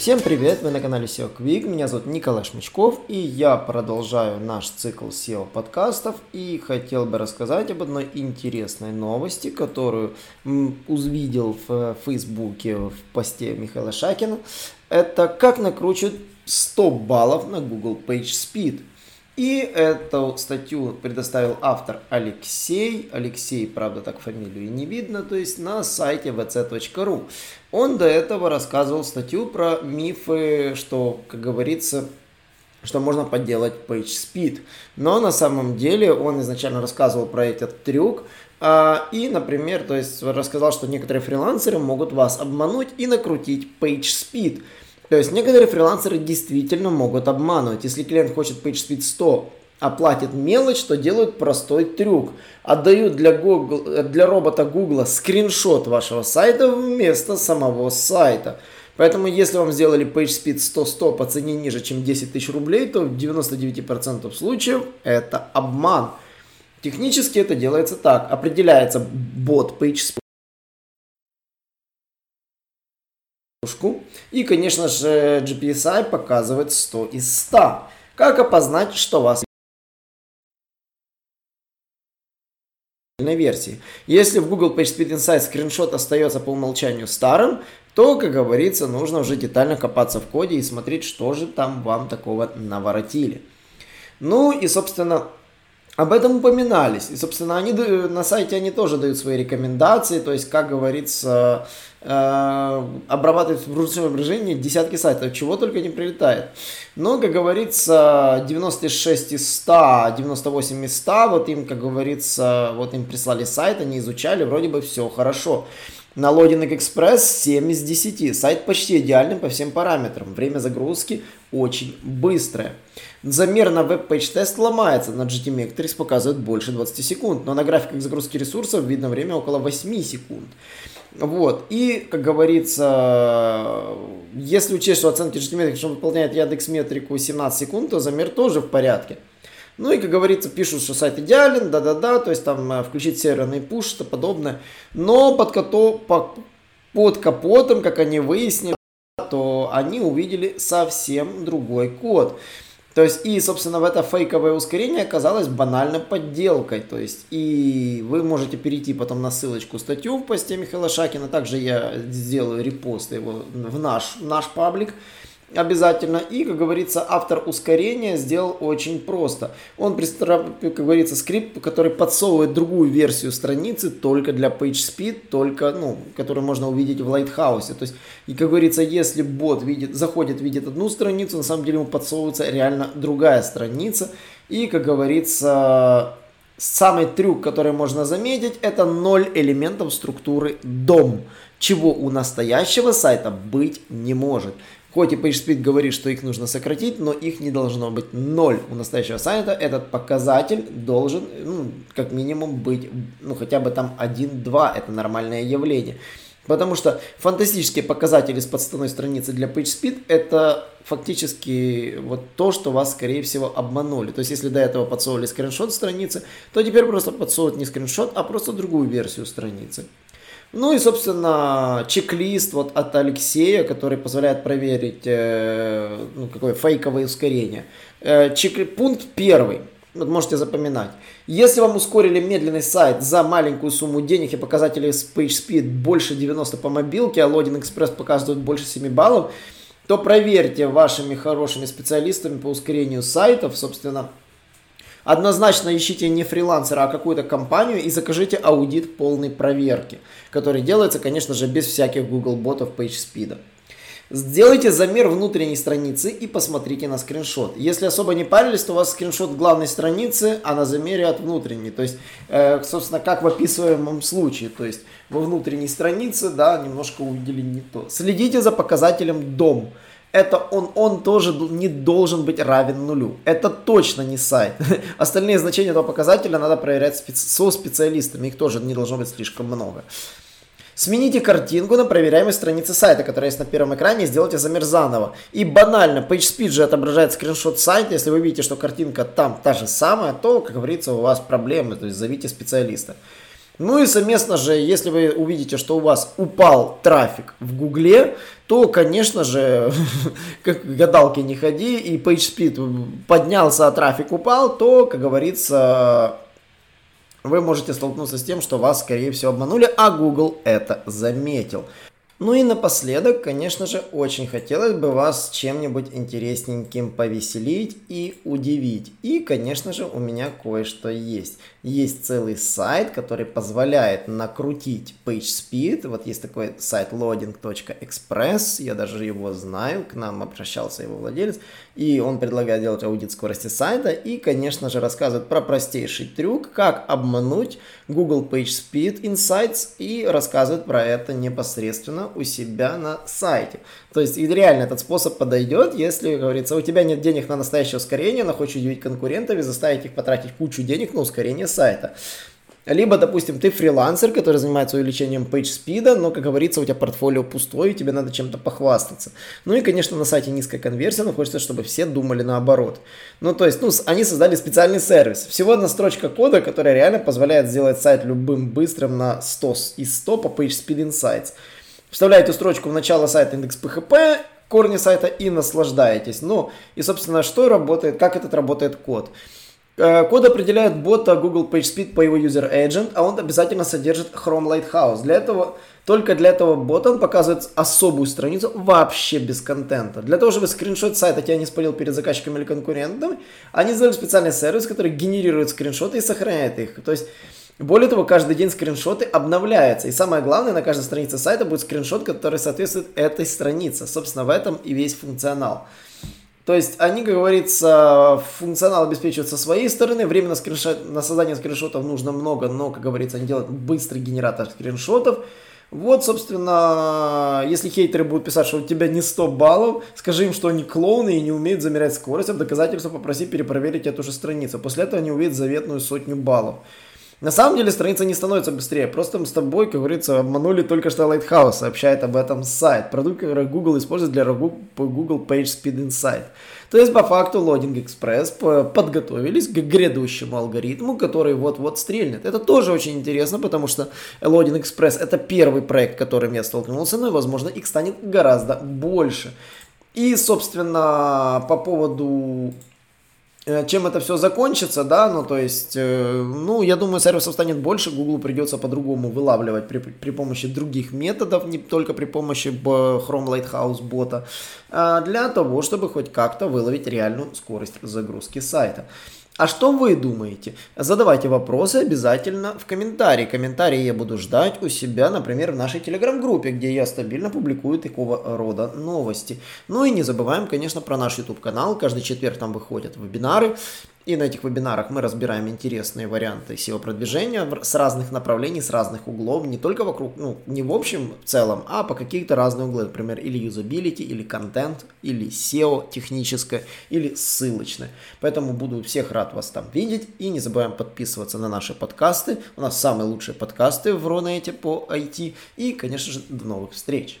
Всем привет, вы на канале SEO Quick, меня зовут Николай Шмычков и я продолжаю наш цикл SEO подкастов и хотел бы рассказать об одной интересной новости, которую увидел в Фейсбуке в посте Михаила Шакина. Это как накручивать 100 баллов на Google PageSpeed. И эту статью предоставил автор Алексей. Алексей, правда, так фамилию не видно, то есть на сайте vc.ru. Он до этого рассказывал статью про мифы, что, как говорится, что можно подделать PageSpeed. Но на самом деле он изначально рассказывал про этот трюк, а, и, например, то есть рассказал, что некоторые фрилансеры могут вас обмануть и накрутить PageSpeed. То есть некоторые фрилансеры действительно могут обманывать. Если клиент хочет PageSpeed 100, оплатит мелочь, то делают простой трюк. Отдают для, Google, для робота Google скриншот вашего сайта вместо самого сайта. Поэтому, если вам сделали PageSpeed 100-100 по цене ниже, чем 10 тысяч рублей, то в 99% случаев это обман. Технически это делается так. Определяется бот PageSpeed И, конечно же, GPSI показывает 100 из 100. Как опознать, что вас версии. Если в Google PageSpeed Insight скриншот остается по умолчанию старым, то, как говорится, нужно уже детально копаться в коде и смотреть, что же там вам такого наворотили. Ну и, собственно, об этом упоминались. И, собственно, они на сайте они тоже дают свои рекомендации, то есть, как говорится, э, обрабатывать в ручном режиме десятки сайтов, чего только не прилетает. Но, как говорится, 96 из 100, 98 из 100, вот им, как говорится, вот им прислали сайт, они изучали, вроде бы все хорошо. На Loading Express 7 из 10. Сайт почти идеальный по всем параметрам. Время загрузки очень быстрое. Замер на WebPageTest ломается, на GTmetrix показывает больше 20 секунд, но на графиках загрузки ресурсов видно время около 8 секунд. Вот, и, как говорится, если учесть, что оценки GTmetrix выполняет Яндекс Метрику 17 секунд, то замер тоже в порядке. Ну и, как говорится, пишут, что сайт идеален, да-да-да, то есть там э, включить серверный push, что подобное. Но под, кото, по, под капотом, как они выяснили, то они увидели совсем другой код. То есть, и, собственно, в это фейковое ускорение оказалось банальной подделкой. То есть, и вы можете перейти потом на ссылочку статью в посте Михаила Шакина. Также я сделаю репост его в наш, в наш паблик обязательно. И, как говорится, автор ускорения сделал очень просто. Он, как говорится, скрипт, который подсовывает другую версию страницы только для PageSpeed, только, ну, которую можно увидеть в Lighthouse. То есть, и, как говорится, если бот видит, заходит, видит одну страницу, на самом деле ему подсовывается реально другая страница. И, как говорится, самый трюк, который можно заметить, это ноль элементов структуры дом, чего у настоящего сайта быть не может. Хоть и PageSpeed говорит, что их нужно сократить, но их не должно быть ноль у настоящего сайта. Этот показатель должен, ну, как минимум, быть, ну, хотя бы там 1-2. Это нормальное явление. Потому что фантастические показатели с подставной страницы для PageSpeed это фактически вот то, что вас, скорее всего, обманули. То есть, если до этого подсовывали скриншот страницы, то теперь просто подсовывают не скриншот, а просто другую версию страницы. Ну и, собственно, чек-лист вот от Алексея, который позволяет проверить, э, ну, какое фейковое ускорение. Э, чек... Пункт первый. Вот можете запоминать. Если вам ускорили медленный сайт за маленькую сумму денег и показатели с PageSpeed больше 90 по мобилке, а Loading Express показывает больше 7 баллов, то проверьте вашими хорошими специалистами по ускорению сайтов, собственно, Однозначно ищите не фрилансера, а какую-то компанию и закажите аудит полной проверки, который делается, конечно же, без всяких Google ботов PageSpeed. Сделайте замер внутренней страницы и посмотрите на скриншот. Если особо не парились, то у вас скриншот главной страницы, а на замере от внутренней. То есть, э, собственно, как в описываемом случае. То есть, во внутренней странице, да, немножко увидели не то. Следите за показателем дом это он, он тоже не должен быть равен нулю. Это точно не сайт. Остальные значения этого показателя надо проверять специ- со специалистами. Их тоже не должно быть слишком много. Смените картинку на проверяемой странице сайта, которая есть на первом экране, и сделайте замер заново. И банально, PageSpeed же отображает скриншот сайта, если вы видите, что картинка там та же самая, то, как говорится, у вас проблемы, то есть зовите специалиста. Ну и совместно же, если вы увидите, что у вас упал трафик в Гугле, то, конечно же, как гадалки не ходи, и PageSpeed поднялся, а трафик упал, то, как говорится, вы можете столкнуться с тем, что вас, скорее всего, обманули, а Google это заметил. Ну и напоследок, конечно же, очень хотелось бы вас чем-нибудь интересненьким повеселить и удивить. И, конечно же, у меня кое-что есть. Есть целый сайт, который позволяет накрутить PageSpeed. Вот есть такой сайт loading.express, я даже его знаю, к нам обращался его владелец. И он предлагает делать аудит скорости сайта и, конечно же, рассказывает про простейший трюк, как обмануть Google PageSpeed Insights и рассказывает про это непосредственно у себя на сайте. То есть и реально этот способ подойдет, если, как говорится, у тебя нет денег на настоящее ускорение, но хочешь удивить конкурентов и заставить их потратить кучу денег на ускорение сайта. Либо, допустим, ты фрилансер, который занимается увеличением speed, но, как говорится, у тебя портфолио пустое, и тебе надо чем-то похвастаться. Ну и, конечно, на сайте низкая конверсия, но хочется, чтобы все думали наоборот. Ну, то есть, ну, они создали специальный сервис. Всего одна строчка кода, которая реально позволяет сделать сайт любым быстрым на 100 из 100 по page speed insights. Вставляете строчку в начало сайта индекс PHP, корни сайта и наслаждаетесь. Ну, и, собственно, что работает, как этот работает код. Э, код определяет бота Google PageSpeed по его user agent, а он обязательно содержит Chrome Lighthouse. Для этого, только для этого бота он показывает особую страницу вообще без контента. Для того, чтобы скриншот сайта тебя не спалил перед заказчиками или конкурентами, они сделали специальный сервис, который генерирует скриншоты и сохраняет их. То есть более того, каждый день скриншоты обновляются. И самое главное, на каждой странице сайта будет скриншот, который соответствует этой странице. Собственно, в этом и весь функционал. То есть они, как говорится, функционал обеспечивают со своей стороны. Время на, скриншот, на создание скриншотов нужно много, но, как говорится, они делают быстрый генератор скриншотов. Вот, собственно, если хейтеры будут писать, что у тебя не 100 баллов, скажи им, что они клоуны и не умеют замерять скорость, а в доказательство попроси перепроверить эту же страницу. После этого они увидят заветную сотню баллов. На самом деле страница не становится быстрее, просто мы с тобой, как говорится, обманули только что Lighthouse, сообщает об этом сайт. Продукт, который Google использует для Google Page Speed Insight. То есть, по факту, Loading Express подготовились к грядущему алгоритму, который вот-вот стрельнет. Это тоже очень интересно, потому что Loading Express это первый проект, которым я столкнулся, но, возможно, их станет гораздо больше. И, собственно, по поводу Э, чем это все закончится, да, ну, то есть, э, ну, я думаю, сервисов станет больше, Google придется по-другому вылавливать при, при помощи других методов, не только при помощи Chrome Lighthouse бота, а для того, чтобы хоть как-то выловить реальную скорость загрузки сайта. А что вы думаете? Задавайте вопросы обязательно в комментарии. Комментарии я буду ждать у себя, например, в нашей телеграм-группе, где я стабильно публикую такого рода новости. Ну и не забываем, конечно, про наш YouTube-канал. Каждый четверг там выходят вебинары. И на этих вебинарах мы разбираем интересные варианты SEO-продвижения с разных направлений, с разных углов, не только вокруг, ну, не в общем в целом, а по какие-то разные углы, например, или юзабилити, или контент, или SEO техническое, или ссылочное. Поэтому буду всех рад вас там видеть, и не забываем подписываться на наши подкасты. У нас самые лучшие подкасты в Рунете по IT, и, конечно же, до новых встреч!